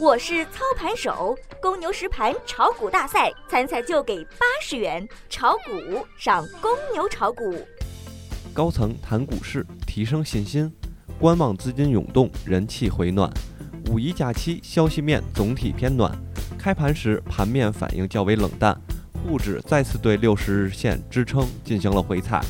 我是操盘手，公牛实盘炒股大赛参赛就给八十元，炒股上公牛炒股。高层谈股市，提升信心。观望资金涌动，人气回暖。五一假期消息面总体偏暖，开盘时盘面反应较为冷淡，沪指再次对六十日线支撑进行了回踩，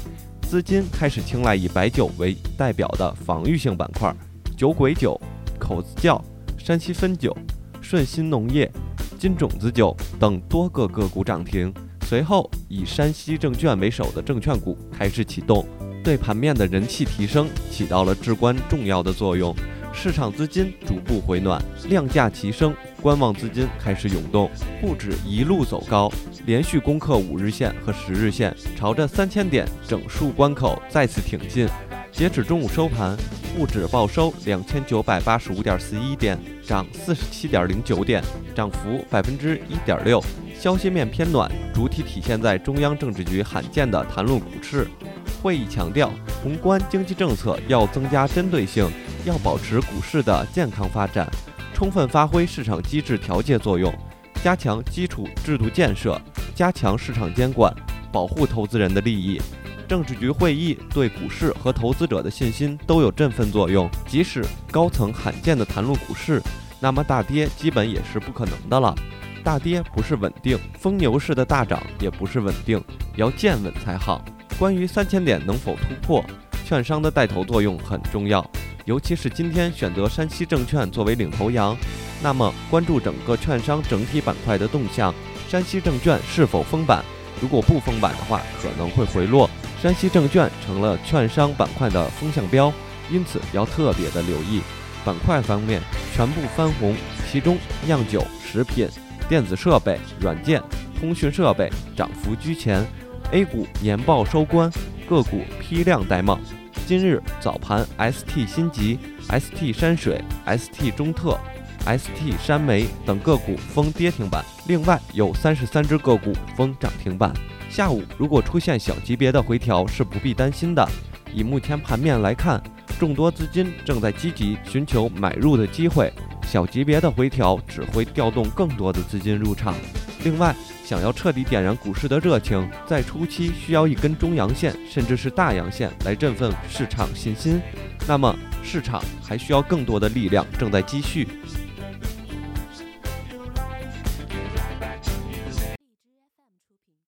资金开始青睐以白酒为代表的防御性板块，酒鬼酒、口子窖。山西汾酒、顺鑫农业、金种子酒等多个个股涨停。随后，以山西证券为首的证券股开始启动，对盘面的人气提升起到了至关重要的作用。市场资金逐步回暖，量价齐升，观望资金开始涌动。沪指一路走高，连续攻克五日线和十日线，朝着三千点整数关口再次挺进。截止中午收盘。沪指报收两千九百八十五点四一点，涨四十七点零九点，涨幅百分之一点六。消息面偏暖，主体体现在中央政治局罕见的谈论股市。会议强调，宏观经济政策要增加针对性，要保持股市的健康发展，充分发挥市场机制调节作用，加强基础制度建设，加强市场监管，保护投资人的利益。政治局会议对股市和投资者的信心都有振奋作用。即使高层罕见的谈论股市，那么大跌基本也是不可能的了。大跌不是稳定，疯牛式的大涨也不是稳定，要见稳才好。关于三千点能否突破，券商的带头作用很重要。尤其是今天选择山西证券作为领头羊，那么关注整个券商整体板块的动向，山西证券是否封板？如果不封板的话，可能会回落。山西证券成了券商板块的风向标，因此要特别的留意。板块方面全部翻红，其中酿酒、食品、电子设备、软件、通讯设备涨幅居前。A 股年报收官，个股批量戴帽。今日早盘，ST 新集、ST 山水、ST 中特、ST 山煤等个股封跌停板，另外有三十三只个股封涨停板。下午如果出现小级别的回调是不必担心的。以目前盘面来看，众多资金正在积极寻求买入的机会，小级别的回调只会调动更多的资金入场。另外，想要彻底点燃股市的热情，在初期需要一根中阳线甚至是大阳线来振奋市场信心。那么市场还需要更多的力量正在积蓄。